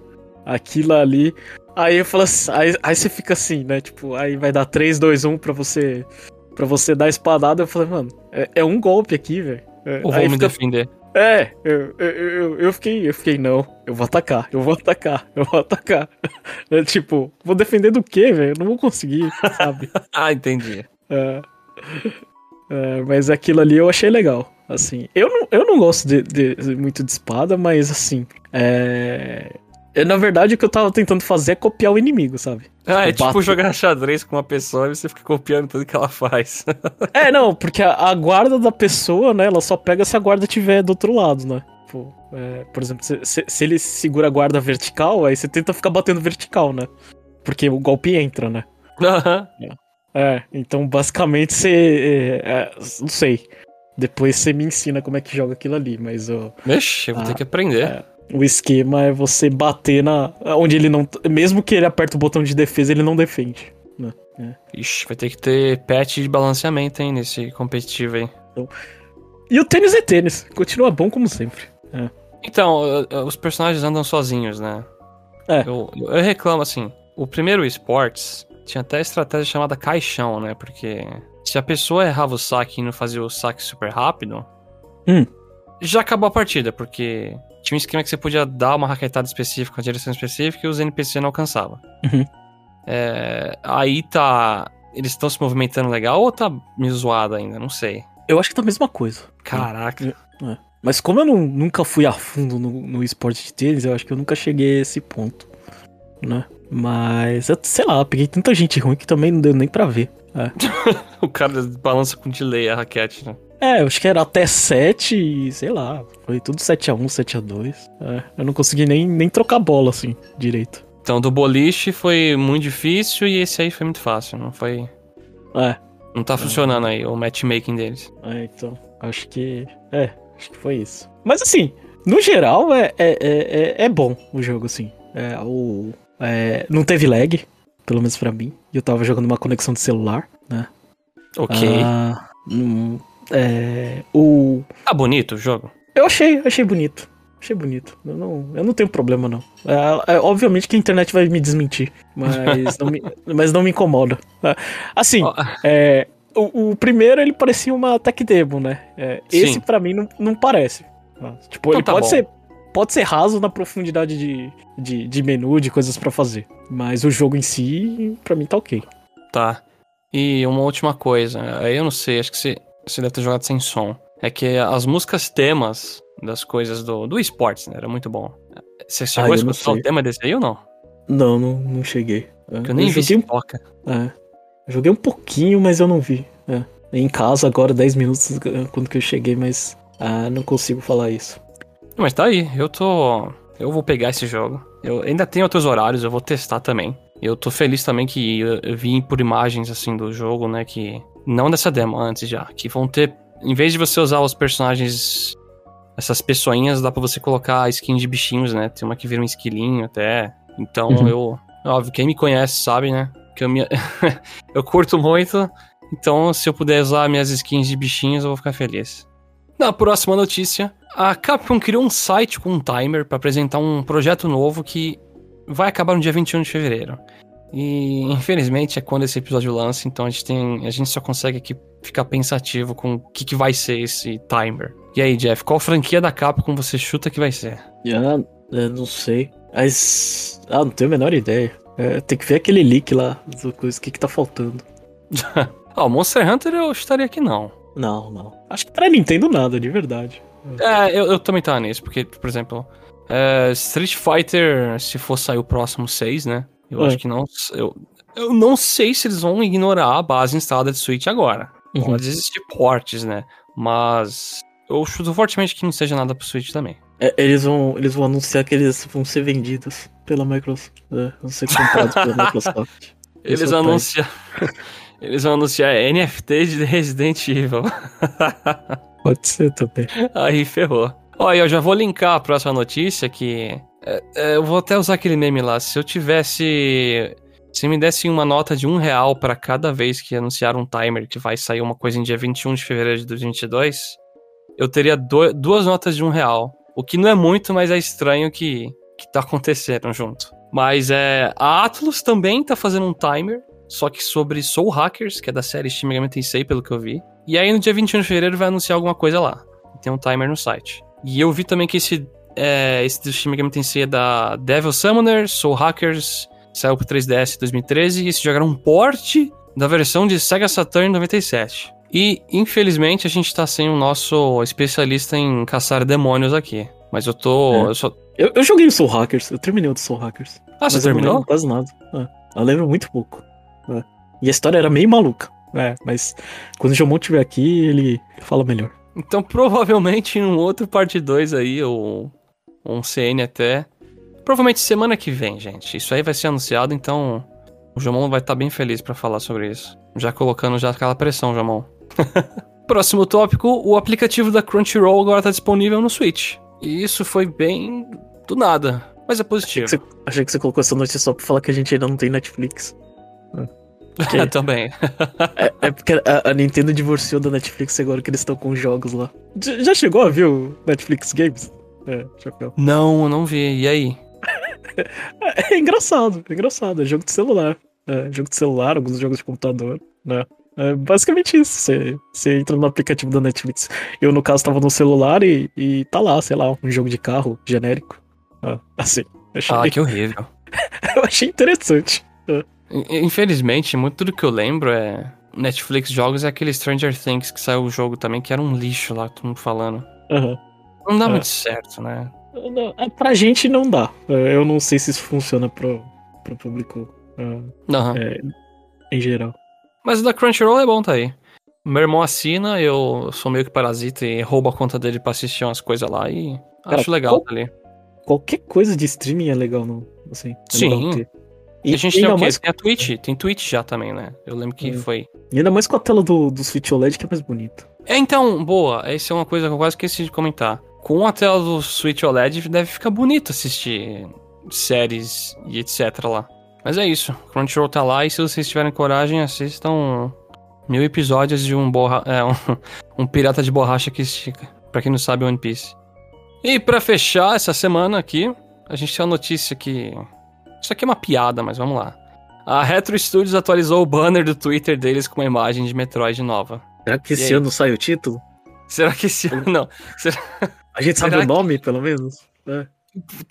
aquilo ali. Aí eu falo assim, aí, aí você fica assim, né? Tipo, aí vai dar 3, 2, 1 pra você. Pra você dar a espadada. Eu falei, mano, é, é um golpe aqui, velho. É, aí vou me fica- defender? é, eu, eu, eu, eu fiquei, eu fiquei, não, eu vou atacar, eu vou atacar, eu vou atacar. É, tipo, vou defender do quê, velho? Eu não vou conseguir, sabe? Ah, entendi. É, É, mas aquilo ali eu achei legal. Assim, eu não, eu não gosto de, de- muito de espada, mas assim, é, Na verdade, o que eu tava tentando fazer é copiar o inimigo, sabe? Ah, é Eu tipo jogar xadrez com uma pessoa e você fica copiando tudo que ela faz. É, não, porque a, a guarda da pessoa, né, ela só pega se a guarda tiver do outro lado, né? Pô, é, por exemplo, se, se- se ele segura a guarda vertical, aí você tenta ficar batendo vertical, né? Porque o golpe entra, né? Aham. É, então basicamente você. é, é, não sei. Depois você me ensina como é que joga aquilo ali, mas ó, Vixe, eu vou Ah, ter que aprender. é. O esquema é você bater na. Onde ele não. Mesmo que ele aperte o botão de defesa, ele não defende. Né? É. Ixi, vai ter que ter patch de balanceamento, hein, nesse competitivo aí. E o tênis é tênis, continua bom como sempre. Então, uh, uh, os personagens andam sozinhos, né? É. Eu, eu reclamo assim, o primeiro esportes tinha até estratégia chamada caixão, né? Porque se a pessoa errava o saque e não fazia o saque super rápido, Hum. já acabou a partida, porque tinha um esquema que você podia dar uma raquetada específica, uma direção específica e os NPC não alcançavam. Uhum. É, aí tá. Eles estão se movimentando legal ou tá meio zoado ainda? Não sei. Eu acho que tá a mesma coisa. Caraca. Mas como eu não- nunca fui a fundo no, no esporte de tênis, eu acho que eu nunca cheguei a esse ponto, né? Mas, eu- sei lá, peguei tanta gente ruim que também não deu nem pra ver. O cara balança com delay a raquete, né? É, eu acho que era até 7 e, sei lá, foi tudo 7x1, 7x2. É, eu não consegui nem, nem trocar bola, assim, direito. Então, do boliche foi muito difícil e esse aí foi muito fácil. Não foi. É, Não tá funcionando aí o matchmaking deles. é, então, acho que, é, acho que foi isso. Mas, assim, no geral, é, é, é, é- é bom o jogo, assim. É, o, é, não teve lag, pelo menos pra mim. E eu tava jogando uma conexão de celular, né? Ok. Ah, hum, é, o. Tá bonito o jogo? Eu achei, achei bonito. Achei bonito. Eu não, eu não tenho problema, não. É, é, obviamente que a internet vai me desmentir, mas não me, mas não me incomoda. É, Assim, Ó, é, o, o primeiro ele parecia uma tech demo, né? É, esse pra mim não, não parece. Ah, Tipo, Então ele tá pode bom. ser pode ser raso na profundidade de, de, de menu, de coisas pra fazer. Mas o jogo em si, pra mim, tá ok. Tá. E uma última coisa, aí eu não sei, acho que você, você deve ter jogado sem som. É que as músicas temas das coisas do, do esportes, né? Era muito bom. Você chegou Ah, a eu escutar o tema desse aí ou não? Não, não, não cheguei. É, eu nem vi joguei, se toca. é, eu joguei um pouquinho, mas eu não vi. É. Em casa agora, 10 minutos é, quando que eu cheguei, mas ah, não consigo falar isso. Mas tá aí, eu tô. Eu vou pegar esse jogo. Eu ainda tenho outros horários, eu vou testar também. Eu tô feliz também que eu, vi por imagens assim do jogo, né? Que. Não dessa demo, antes já. Que vão ter. Em vez de você usar os personagens. Essas pessoinhas, dá pra você colocar skin de bichinhos, né? Tem uma que vira um esquilinho até. Então Uhum. eu. Óbvio, quem me conhece sabe, né? Que eu, me... eu curto muito. Então, se eu puder usar minhas skins de bichinhos, eu vou ficar feliz. Na próxima notícia, a Capcom criou um site com um timer para apresentar um projeto novo que vai acabar no dia 21 de fevereiro. E infelizmente é quando esse episódio lança, então a gente tem, a gente só consegue aqui ficar pensativo com o que, que vai ser esse timer. E aí, Jeff, qual franquia da Capcom você chuta que vai ser? Ah, eu não sei. Mas. Ah, não tenho a menor ideia. É, tem que ver aquele leak lá, do que, que tá faltando. Ah, o Monster Hunter eu chutaria que não. Não, não. Acho que pra Nintendo nada, de verdade. É, eu, eu também tava nisso, porque, por exemplo, é, Street Fighter, se for sair o próximo 6, né? Eu É. acho que não. Eu, eu não sei se eles vão ignorar a base instalada de Switch agora. Uhum. Pode existir portes, né? Mas eu chuto fortemente que não seja nada pro Switch também. É, eles, vão, eles vão anunciar que eles vão ser vendidos pela Microsoft. É, vão ser comprados pela Microsoft. Eles é vão o pai. anunciar. Eles vão anunciar NFT de Resident Evil. Pode ser também. Aí ferrou. Olha, eu já vou linkar a próxima notícia que. é, é, eu vou até usar aquele meme lá. Se eu tivesse. Se me dessem uma nota de um real pra cada vez que anunciar um timer que vai sair uma coisa em dia 21 de fevereiro de 2022, eu teria do- duas notas de um real. O que não é muito, mas é estranho que, que tá acontecendo junto. Mas é. A Atlus também tá fazendo um timer, só que sobre Soul Hackers, que é da série Shin Megami Tensei, pelo que eu vi. E aí no dia 21 de fevereiro vai anunciar alguma coisa lá. Tem um timer no site. E eu vi também que esse, é, esse do Shin Megami Tensei é da Devil Summoner, Soul Hackers, saiu pro 3DS em 2013, e jogo era um porte da versão de Sega Saturn 97. E, infelizmente, a gente tá sem o nosso especialista em caçar demônios aqui. Mas eu tô... É. Eu só... Eu, eu joguei o Soul Hackers, eu terminei o do Soul Hackers. Ah, você mas não terminou? quase nada. É, eu lembro muito pouco. É. E a história era meio maluca. É, mas quando o Jomon estiver aqui, ele fala melhor. Então, provavelmente em um outro parte 2 aí, ou um CN até. Provavelmente semana que vem, gente. Isso aí vai ser anunciado, então o Jomon vai estar bem feliz pra falar sobre isso. Já colocando já aquela pressão, Jomon. Próximo tópico, o aplicativo da Crunchyroll agora tá disponível no Switch. E isso foi bem do nada, mas é positivo. Você- achei que você colocou essa notícia só pra falar que a gente ainda não tem Netflix. Porque- Também. é, é porque a, a Nintendo divorciou da Netflix agora que eles estão com jogos lá. Já, já chegou a ver o Netflix Games? É, chapéu. Não, eu não vi. E aí? É, é engraçado, é engraçado. É jogo de celular. É, jogo de celular, alguns jogos de computador, né? É basicamente isso. Você, você entra no aplicativo da Netflix. Eu, no caso, tava no celular e, e tá lá, sei lá, um jogo de carro genérico. Ah, assim. Eu achei, Ah, que horrível. eu achei interessante. In- Infelizmente, muito do que eu lembro é. Netflix jogos é aquele Stranger Things que saiu o jogo também, que era um lixo lá, todo mundo falando. Aham. Não dá É. muito certo, né? Não, é, Pra gente não dá. Eu não sei se isso funciona pro, pro público ah, Aham. é, em geral. Mas o da Crunchyroll é bom, tá aí. Meu irmão assina, eu sou meio que parasita e roubo a conta dele pra assistir umas coisas lá e Cara, acho legal qual- tá ali. Qualquer coisa de streaming é legal, não? Assim, é Sim. legal. E a gente tem o quê? mais Tem a Twitch, tem Twitch já também, né? Eu lembro que Hum. foi. E ainda mais com a tela do, do Switch OLED que é mais bonita. É, então, boa, essa é uma coisa que eu quase esqueci de comentar. Com a tela do Switch OLED deve ficar bonito assistir séries e etc lá. Mas é isso, Crunchyroll tá lá e se vocês tiverem coragem, assistam mil episódios de um, borra... é, um, um pirata de borracha que estica. Pra quem não sabe, One Piece. E pra fechar essa semana aqui, a gente tem uma notícia que... Isso aqui é uma piada, mas vamos lá. A Retro Studios atualizou o banner do Twitter deles com uma imagem de Metroid nova. Será que E esse aí? ano sai o título? Será que esse ano... Não. Será... A gente sabe Será o nome, pelo menos? É.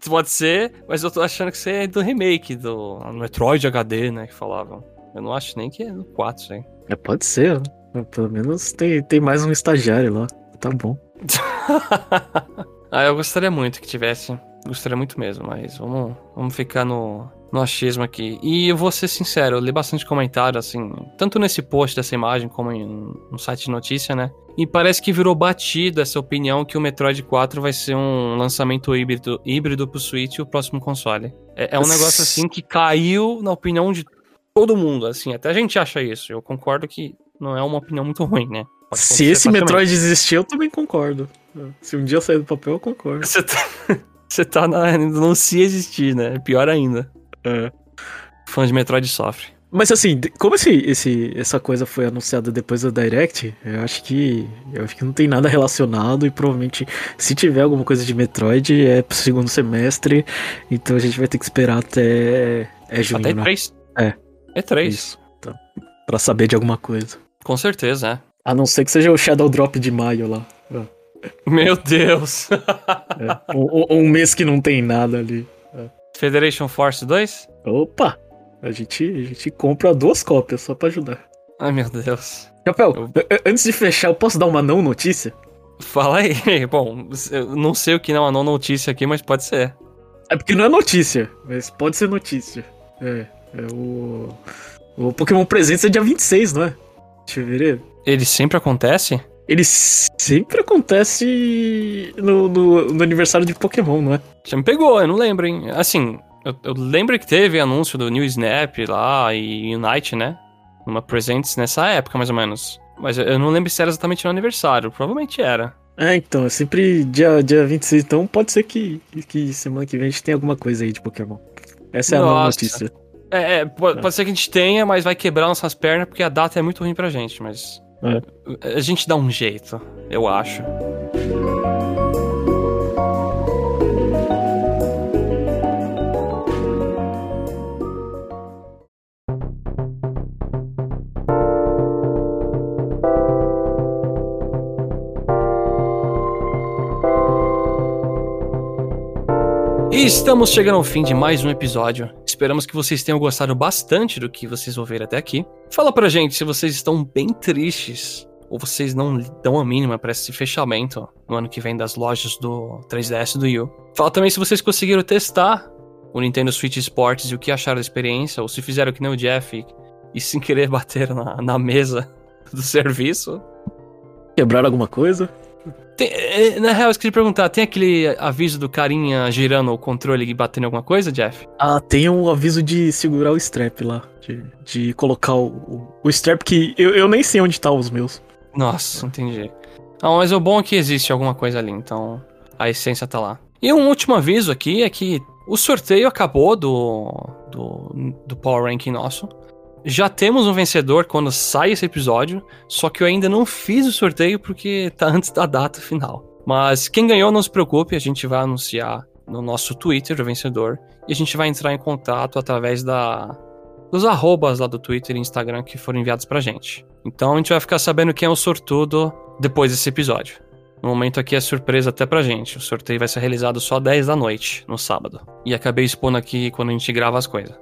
Pode ser, mas eu tô achando que você é do remake, do Metroid HD, né, que falavam. Eu não acho nem que é do 4, isso aí. É, pode ser, né? Pelo menos tem, tem mais um estagiário lá. Tá bom. ah, eu gostaria muito que tivesse. Gostaria muito mesmo, mas vamos, vamos ficar no, no achismo aqui. E eu vou ser sincero, eu li bastante comentário, assim, tanto nesse post dessa imagem como em, no site de notícia, né? E parece que virou batida essa opinião que o Metroid 4 vai ser um lançamento híbrido, híbrido pro Switch e o próximo console. É, é um negócio assim que caiu na opinião de todo mundo, assim, até a gente acha isso. Eu concordo que não é uma opinião muito ruim, né? Se esse Metroid existir, eu também concordo. Se um dia sair do papel, eu concordo. Você tá, você tá na, não se existir, né? Pior ainda. É. Fã de Metroid sofre. Mas assim, como esse, esse, essa coisa foi anunciada depois do Direct, eu acho que. Eu acho que não tem nada relacionado e provavelmente, se tiver alguma coisa de Metroid, é pro segundo semestre. Então a gente vai ter que esperar até. É junho. Até E3. Né? É. E3. Isso. Então, pra saber de alguma coisa. Com certeza, é. A não ser que seja o Shadow Drop de maio lá. Meu Deus! é. um, um, mês que não tem nada ali. É. Federation Force 2? Opa! A gente, a gente compra duas cópias só pra ajudar. Ai meu Deus. Chapéu, eu... antes de fechar, eu posso dar uma não notícia? Fala aí. Bom, eu não sei o que é uma não notícia aqui, mas pode ser. É porque não é notícia, mas pode ser notícia. É, é o. O Pokémon Presentes é dia 26, não é? De fevereiro. Ele sempre acontece? Ele sempre acontece no, no, no, aniversário de Pokémon, não é? Já me pegou, eu não lembro, hein? Assim, eu, eu, lembro que teve anúncio do New Snap lá e Unite, né? Uma Presents nessa época, mais ou menos. Mas eu não lembro se era exatamente no aniversário. Provavelmente era. É, então, é sempre dia, dia 26. Então pode ser que, que semana que vem a gente tenha alguma coisa aí de Pokémon. Essa é Nossa. a nova notícia. É, é pode, é. pode, ser que a gente tenha, mas vai quebrar nossas pernas porque a data é muito ruim pra gente. Mas é. A gente dá um jeito, eu acho. E estamos chegando ao fim de mais um episódio. Esperamos que vocês tenham gostado bastante do que vocês ouviram até aqui. Fala pra gente se vocês estão bem tristes ou vocês não dão a mínima para esse fechamento no ano que vem das lojas do 3DS do Wii Fala também se vocês conseguiram testar o Nintendo Switch Sports e o que acharam da experiência, ou se fizeram que nem o Jeff e sem querer bater na, na mesa do serviço. Quebraram alguma coisa? Tem, é, na real, eu esqueci de perguntar, tem aquele aviso do carinha girando o controle e batendo em alguma coisa, Jeff? Ah, tem um aviso de segurar o strap lá. De, de colocar o, o strap que eu, eu nem sei onde tá os meus. Nossa, entendi. Não, mas o bom é que existe alguma coisa ali, então a essência tá lá. E um último aviso aqui é que o sorteio acabou do, do, do Power Ranking nosso. Já temos um vencedor quando sai esse episódio, só que eu ainda não fiz o sorteio porque tá antes da data final. Mas quem ganhou, não se preocupe, a gente vai anunciar no nosso Twitter o vencedor e a gente vai entrar em contato através da dos arrobas lá do Twitter e Instagram que foram enviados pra gente. Então a gente vai ficar sabendo quem é o sortudo depois desse episódio. No momento aqui é surpresa até pra gente. O sorteio vai ser realizado só 10 da noite, no sábado. E acabei expondo aqui quando a gente grava as coisas.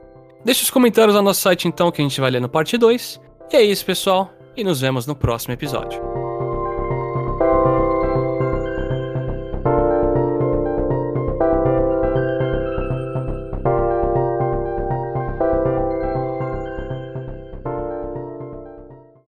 Deixe os comentários no nosso site então que a gente vai ler no parte 2. E é isso, pessoal, e nos vemos no próximo episódio.